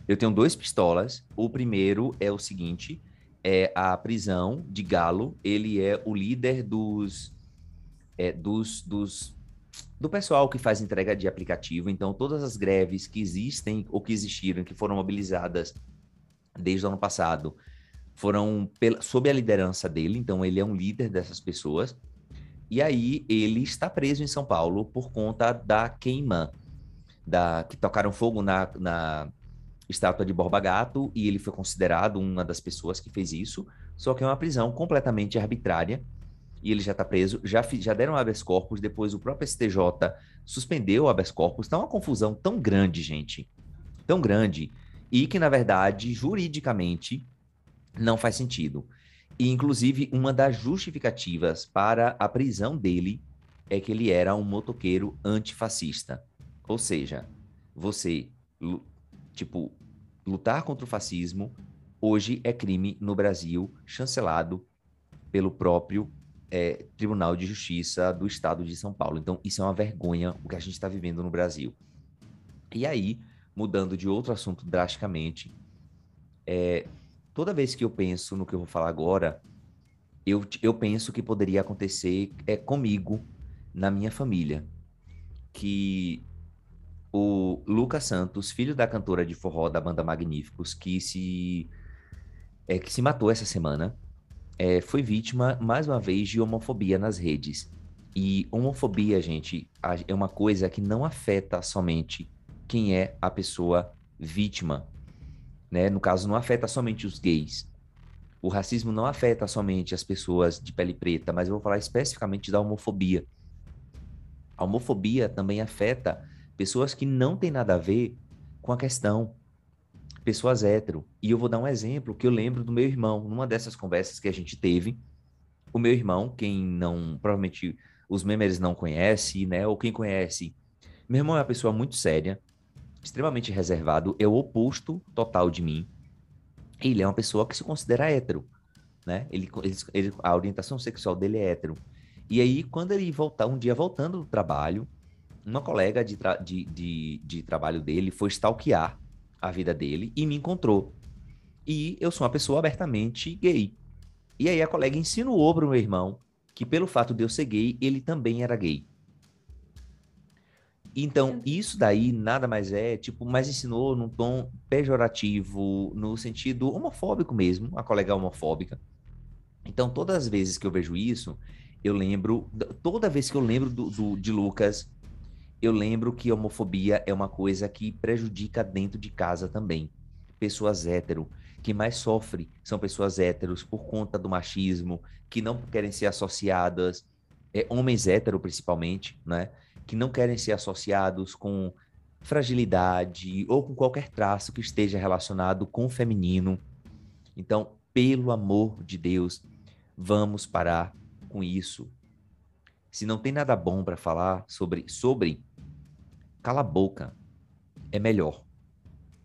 Eu tenho dois pistolas. O primeiro é o seguinte: é a prisão de Galo. Ele é o líder dos, é, dos, dos do pessoal que faz entrega de aplicativo. Então, todas as greves que existem ou que existiram, que foram mobilizadas desde o ano passado, foram pela, sob a liderança dele, então ele é um líder dessas pessoas. E aí ele está preso em São Paulo por conta da queima, da que tocaram fogo na, na estátua de Borba Gato e ele foi considerado uma das pessoas que fez isso, só que é uma prisão completamente arbitrária e ele já está preso, já, já deram habeas corpus, depois o próprio STJ suspendeu o habeas corpus, está uma confusão tão grande, gente, tão grande, e que, na verdade, juridicamente, não faz sentido. E, inclusive, uma das justificativas para a prisão dele é que ele era um motoqueiro antifascista. Ou seja, você, tipo, lutar contra o fascismo hoje é crime no Brasil, chancelado pelo próprio é, Tribunal de Justiça do Estado de São Paulo. Então, isso é uma vergonha o que a gente está vivendo no Brasil. E aí, mudando de outro assunto drasticamente, é, toda vez que eu penso no que eu vou falar agora, eu, eu penso que poderia acontecer é, comigo, na minha família. Que o Lucas Santos, filho da cantora de forró da banda Magníficos, que se, é, que se matou essa semana, é, foi vítima, mais uma vez, de homofobia nas redes. E homofobia, gente, é uma coisa que não afeta somente quem é a pessoa vítima né? No caso, não afeta somente os gays. O racismo não afeta somente as pessoas de pele preta, mas eu vou falar especificamente da homofobia. A homofobia também afeta pessoas que não têm nada a ver com a questão. Pessoas hétero. E eu vou dar um exemplo que eu lembro do meu irmão, numa dessas conversas que a gente teve. O meu irmão, quem não, provavelmente os members não conhece, né? Ou quem conhece, meu irmão é uma pessoa muito séria, extremamente reservado, é o oposto total de mim. Ele é uma pessoa que se considera hétero, né? Ele, ele, ele, a orientação sexual dele é hétero. E aí, quando ele voltar, um dia voltando do trabalho, uma colega de, tra de, de, de trabalho dele foi stalkear a vida dele e me encontrou. E eu sou uma pessoa abertamente gay. E aí a colega insinuou para o meu irmão que pelo fato de eu ser gay, ele também era gay. Então, isso daí nada mais é, tipo, mas ensinou num tom pejorativo, no sentido homofóbico mesmo, a colega homofóbica. Então, todas as vezes que eu vejo isso, eu lembro, toda vez que eu lembro do, do, de Lucas, eu lembro que homofobia é uma coisa que prejudica dentro de casa também. Pessoas hétero, que mais sofrem são pessoas héteros por conta do machismo, que não querem ser associadas, é, homens hétero principalmente, né? que não querem ser associados com fragilidade ou com qualquer traço que esteja relacionado com o feminino. Então, pelo amor de Deus, vamos parar com isso. Se não tem nada bom para falar sobre sobre cala a boca. É melhor.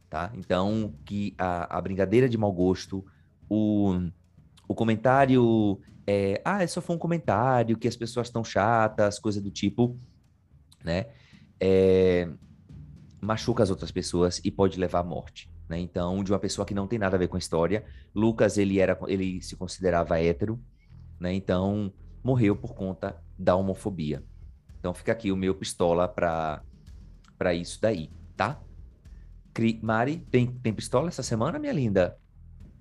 Tá? Então, que a, a brincadeira de mau gosto, o, o comentário é, ah, só foi um comentário, que as pessoas estão chatas, coisa do tipo, né? É, machuca as outras pessoas e pode levar à morte. Né? Então, de uma pessoa que não tem nada a ver com a história, Lucas ele era, ele se considerava hétero, né? Então morreu por conta da homofobia. Então fica aqui o meu pistola para para isso daí, tá? Cri Mari, tem, tem pistola essa semana, minha linda?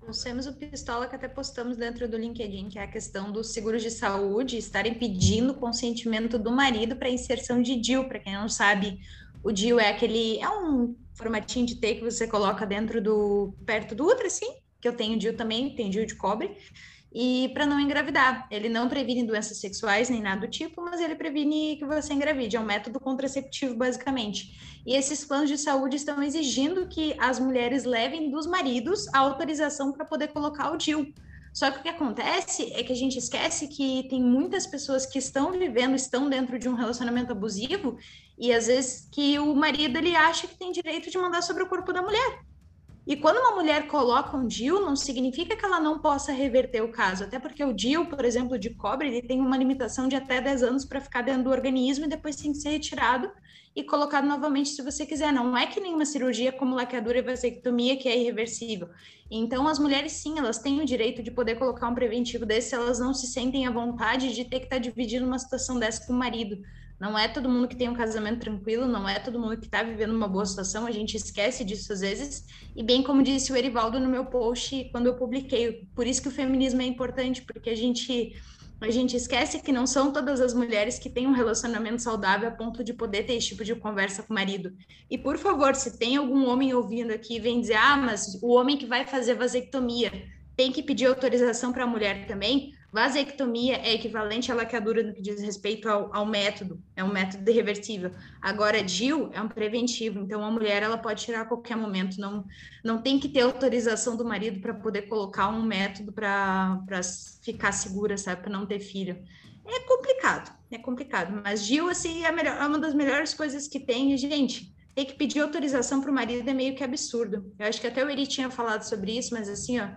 Nós temos o pistola que até postamos dentro do LinkedIn, que é a questão dos seguros de saúde estarem pedindo consentimento do marido para inserção de DIL. Para quem não sabe, o DIL é aquele é um formatinho de T que você coloca dentro do perto do útero, assim, que eu tenho DIL também, tem DIL de cobre e para não engravidar. Ele não previne doenças sexuais nem nada do tipo, mas ele previne que você engravide. É um método contraceptivo, basicamente. E esses planos de saúde estão exigindo que as mulheres levem dos maridos a autorização para poder colocar o DIU. Só que o que acontece é que a gente esquece que tem muitas pessoas que estão vivendo, estão dentro de um relacionamento abusivo, e às vezes que o marido ele acha que tem direito de mandar sobre o corpo da mulher. E quando uma mulher coloca um DIU, não significa que ela não possa reverter o caso, até porque o DIU, por exemplo, de cobre, ele tem uma limitação de até 10 anos para ficar dentro do organismo e depois tem que ser retirado e colocado novamente se você quiser. Não é que nenhuma cirurgia como laqueadura e vasectomia que é irreversível. Então, as mulheres, sim, elas têm o direito de poder colocar um preventivo desse se elas não se sentem à vontade de ter que estar tá dividindo uma situação dessa com o marido. Não é todo mundo que tem um casamento tranquilo, não é todo mundo que está vivendo uma boa situação, a gente esquece disso às vezes. E bem como disse o Erivaldo no meu post quando eu publiquei, por isso que o feminismo é importante, porque a gente a gente esquece que não são todas as mulheres que têm um relacionamento saudável a ponto de poder ter esse tipo de conversa com o marido. E por favor, se tem algum homem ouvindo aqui, vem dizer: "Ah, mas o homem que vai fazer vasectomia tem que pedir autorização para a mulher também". Vasectomia é equivalente à laqueadura no que diz respeito ao, ao, método, é um método irreversível. Agora, DIL é um preventivo, então a mulher ela pode tirar a qualquer momento, não, não tem que ter autorização do marido para poder colocar um método para ficar segura, sabe, para não ter filho. É complicado, é complicado, mas DIL, assim, é, melhor, é uma das melhores coisas que tem, e, gente, ter que pedir autorização para o marido é meio que absurdo. Eu acho que até o Eri tinha falado sobre isso, mas assim, ó,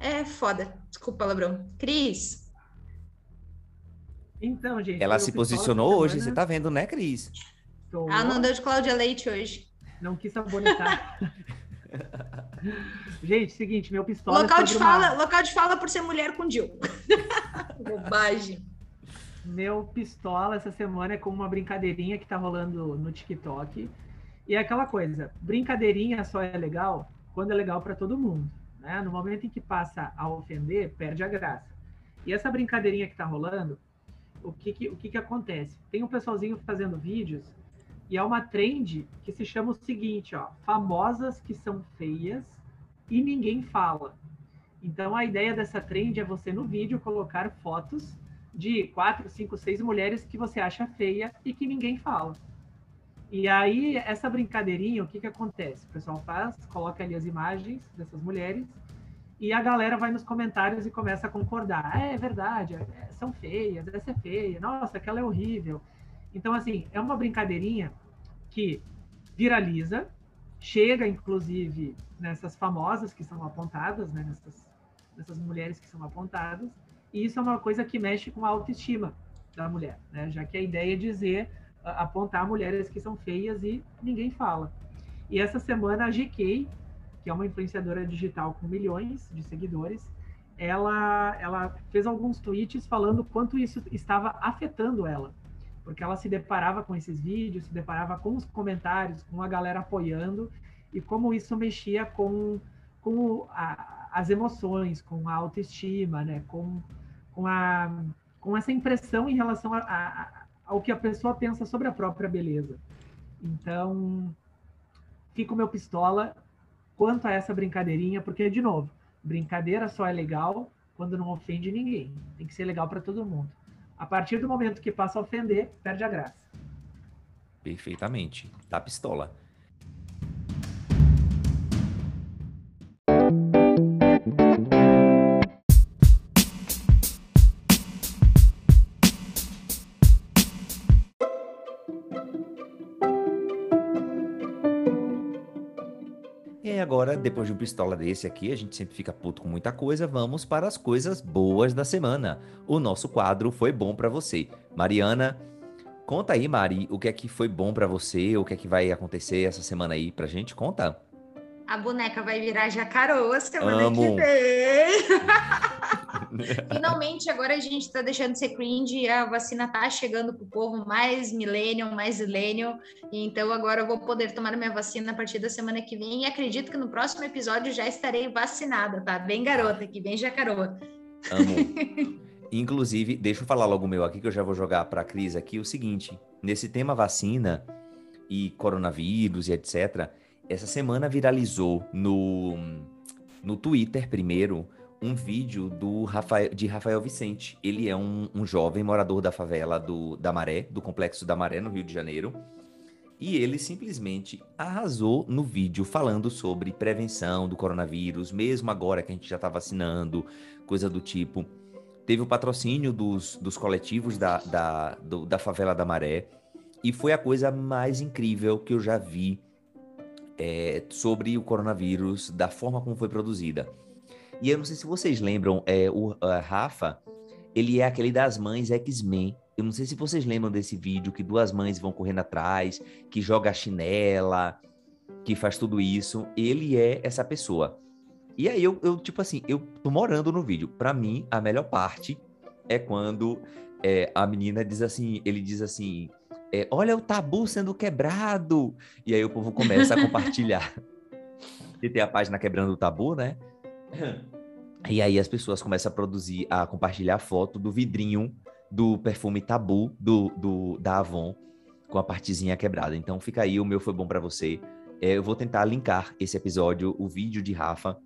é foda. Desculpa, palavrão. Cris. Então, gente. Ela se posicionou hoje, você tá vendo, né, Cris? Tô... Ah, não deu de Cláudia Leite hoje. Não quis sabonetar. [LAUGHS] gente, seguinte, meu pistola. Local, de fala, uma... local de fala por ser mulher com Dil. [LAUGHS] Bobagem. Meu pistola essa semana é com uma brincadeirinha que tá rolando no TikTok. E é aquela coisa, brincadeirinha só é legal quando é legal para todo mundo. Né? No momento em que passa a ofender, perde a graça. E essa brincadeirinha que está rolando, o que, que, o que, que acontece? Tem um pessoalzinho fazendo vídeos e é uma trend que se chama o seguinte, ó, famosas que são feias e ninguém fala. Então a ideia dessa trend é você no vídeo colocar fotos de quatro, cinco, seis mulheres que você acha feia e que ninguém fala. E aí, essa brincadeirinha, o que, que acontece? O pessoal faz, coloca ali as imagens dessas mulheres, e a galera vai nos comentários e começa a concordar. Ah, é verdade, é, são feias, essa é feia, nossa, aquela é horrível. Então, assim, é uma brincadeirinha que viraliza, chega, inclusive, nessas famosas que são apontadas, né, nessas, nessas mulheres que são apontadas, e isso é uma coisa que mexe com a autoestima da mulher, né, já que a ideia é dizer apontar mulheres que são feias e ninguém fala. E essa semana a GK, que é uma influenciadora digital com milhões de seguidores, ela, ela fez alguns tweets falando quanto isso estava afetando ela. Porque ela se deparava com esses vídeos, se deparava com os comentários, com a galera apoiando, e como isso mexia com, com a, as emoções, com a autoestima, né? com, com, a, com essa impressão em relação a, a ao que a pessoa pensa sobre a própria beleza. Então, fica o meu pistola quanto a essa brincadeirinha, porque, de novo, brincadeira só é legal quando não ofende ninguém. Tem que ser legal para todo mundo. A partir do momento que passa a ofender, perde a graça. Perfeitamente. Tá pistola. Agora, depois de um pistola desse aqui, a gente sempre fica puto com muita coisa, vamos para as coisas boas da semana. O nosso quadro foi bom para você. Mariana, conta aí, Mari, o que é que foi bom para você, o que é que vai acontecer essa semana aí pra gente? Conta. A boneca vai virar jacaroa semana Amo. que vem. [LAUGHS] [LAUGHS] Finalmente, agora a gente está deixando de ser cringe e a vacina tá chegando para o povo mais millennial, mais millennial. Então agora eu vou poder tomar minha vacina a partir da semana que vem e acredito que no próximo episódio já estarei vacinada, tá? Bem garota aqui, bem jacaroa. Amo. [LAUGHS] Inclusive, deixa eu falar logo o meu aqui, que eu já vou jogar para a Cris aqui o seguinte: nesse tema vacina e coronavírus e etc., essa semana viralizou no, no Twitter primeiro um vídeo do Rafael, de Rafael Vicente. Ele é um, um jovem morador da favela do, da Maré, do Complexo da Maré, no Rio de Janeiro. E ele simplesmente arrasou no vídeo falando sobre prevenção do coronavírus, mesmo agora que a gente já está vacinando, coisa do tipo. Teve o patrocínio dos, dos coletivos da, da, do, da favela da Maré. E foi a coisa mais incrível que eu já vi é, sobre o coronavírus, da forma como foi produzida. E eu não sei se vocês lembram, é, o Rafa, ele é aquele das mães X-Men. Eu não sei se vocês lembram desse vídeo que duas mães vão correndo atrás, que joga a chinela, que faz tudo isso. Ele é essa pessoa. E aí eu, eu tipo assim, eu tô morando no vídeo. Para mim, a melhor parte é quando é, a menina diz assim, ele diz assim, é, olha o tabu sendo quebrado. E aí o povo começa a compartilhar. [LAUGHS] e tem a página quebrando o tabu, né? E aí as pessoas começam a produzir, a compartilhar foto do vidrinho do perfume Tabu do, do da Avon com a partezinha quebrada. Então fica aí, o meu foi bom para você. É, eu vou tentar linkar esse episódio, o vídeo de Rafa,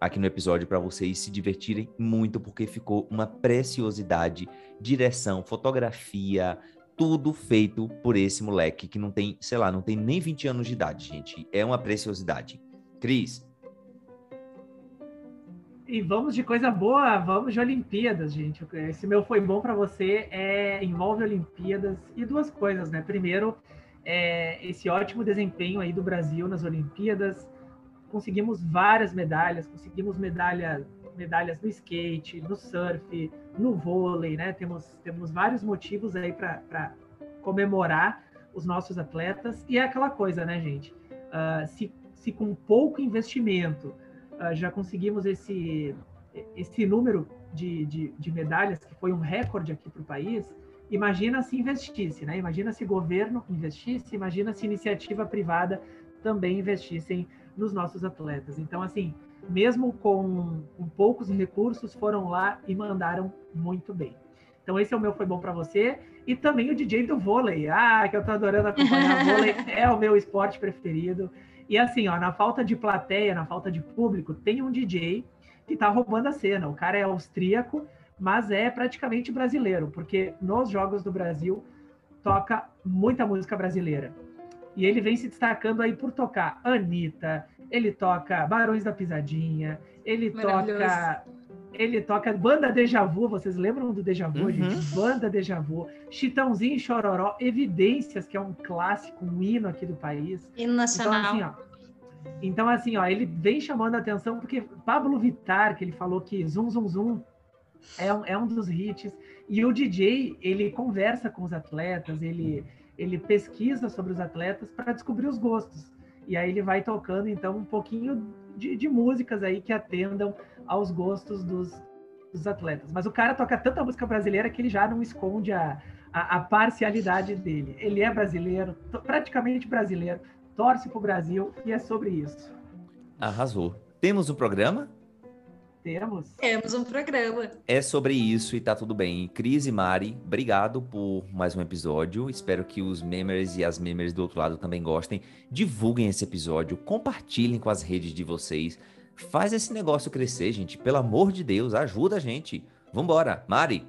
aqui no episódio para vocês se divertirem muito, porque ficou uma preciosidade, direção, fotografia, tudo feito por esse moleque que não tem, sei lá, não tem nem 20 anos de idade, gente. É uma preciosidade. Cris, e vamos de coisa boa, vamos de Olimpíadas, gente. Esse meu foi bom para você, é, envolve Olimpíadas e duas coisas, né? Primeiro, é, esse ótimo desempenho aí do Brasil nas Olimpíadas. Conseguimos várias medalhas, conseguimos medalha, medalhas no skate, no surf, no vôlei, né? Temos, temos vários motivos aí para comemorar os nossos atletas. E é aquela coisa, né, gente? Uh, se, se com pouco investimento já conseguimos esse, esse número de, de, de medalhas, que foi um recorde aqui para o país, imagina se investisse, né? Imagina se governo investisse, imagina se iniciativa privada também investissem nos nossos atletas. Então, assim, mesmo com, com poucos recursos, foram lá e mandaram muito bem. Então, esse é o meu Foi Bom para Você. E também o DJ do vôlei. Ah, que eu tô adorando acompanhar [LAUGHS] vôlei. É o meu esporte preferido. E assim, ó, na falta de plateia, na falta de público, tem um DJ que tá roubando a cena. O cara é austríaco, mas é praticamente brasileiro, porque nos Jogos do Brasil toca muita música brasileira. E ele vem se destacando aí por tocar Anitta, ele toca Barões da Pisadinha, ele toca ele toca Banda Deja Vu, vocês lembram do Deja Vu, uhum. gente? Banda Deja Vu, Chitãozinho e Chororó, Evidências, que é um clássico, um hino aqui do país. Hino nacional. Então, assim, ó, então, assim, ó, ele vem chamando a atenção porque Pablo Vittar, que ele falou que Zum Zum Zum é um, é um dos hits, e o DJ, ele conversa com os atletas, ele, ele pesquisa sobre os atletas para descobrir os gostos. E aí ele vai tocando, então, um pouquinho de, de músicas aí que atendam aos gostos dos, dos, atletas. Mas o cara toca tanta música brasileira que ele já não esconde a, a, a parcialidade dele. Ele é brasileiro, praticamente brasileiro, torce para o Brasil e é sobre isso. Arrasou. Temos um programa? Temos. Temos um programa. É sobre isso e tá tudo bem. Cris e Mari, obrigado por mais um episódio. Espero que os memers e as memers do outro lado também gostem. Divulguem esse episódio, compartilhem com as redes de vocês. Faz esse negócio crescer, gente. Pelo amor de Deus, ajuda a gente. Vambora. Mari,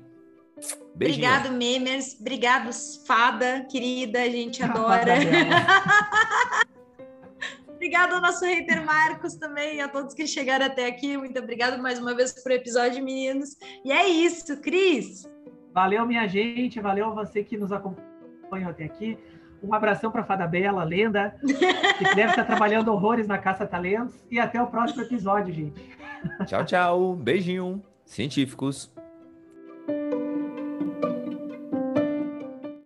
Beijinho. Obrigado, memers. Obrigado, fada querida. A gente [LAUGHS] adora. [LAUGHS] Obrigado ao nosso hater Marcos também, a todos que chegaram até aqui. Muito obrigado mais uma vez por episódio, meninos. E é isso, Cris. Valeu, minha gente. Valeu você que nos acompanhou até aqui. Um abração para Fada Bela, lenda, que deve estar trabalhando horrores na Caça Talentos. E até o próximo episódio, gente. Tchau, tchau. Beijinho. Científicos.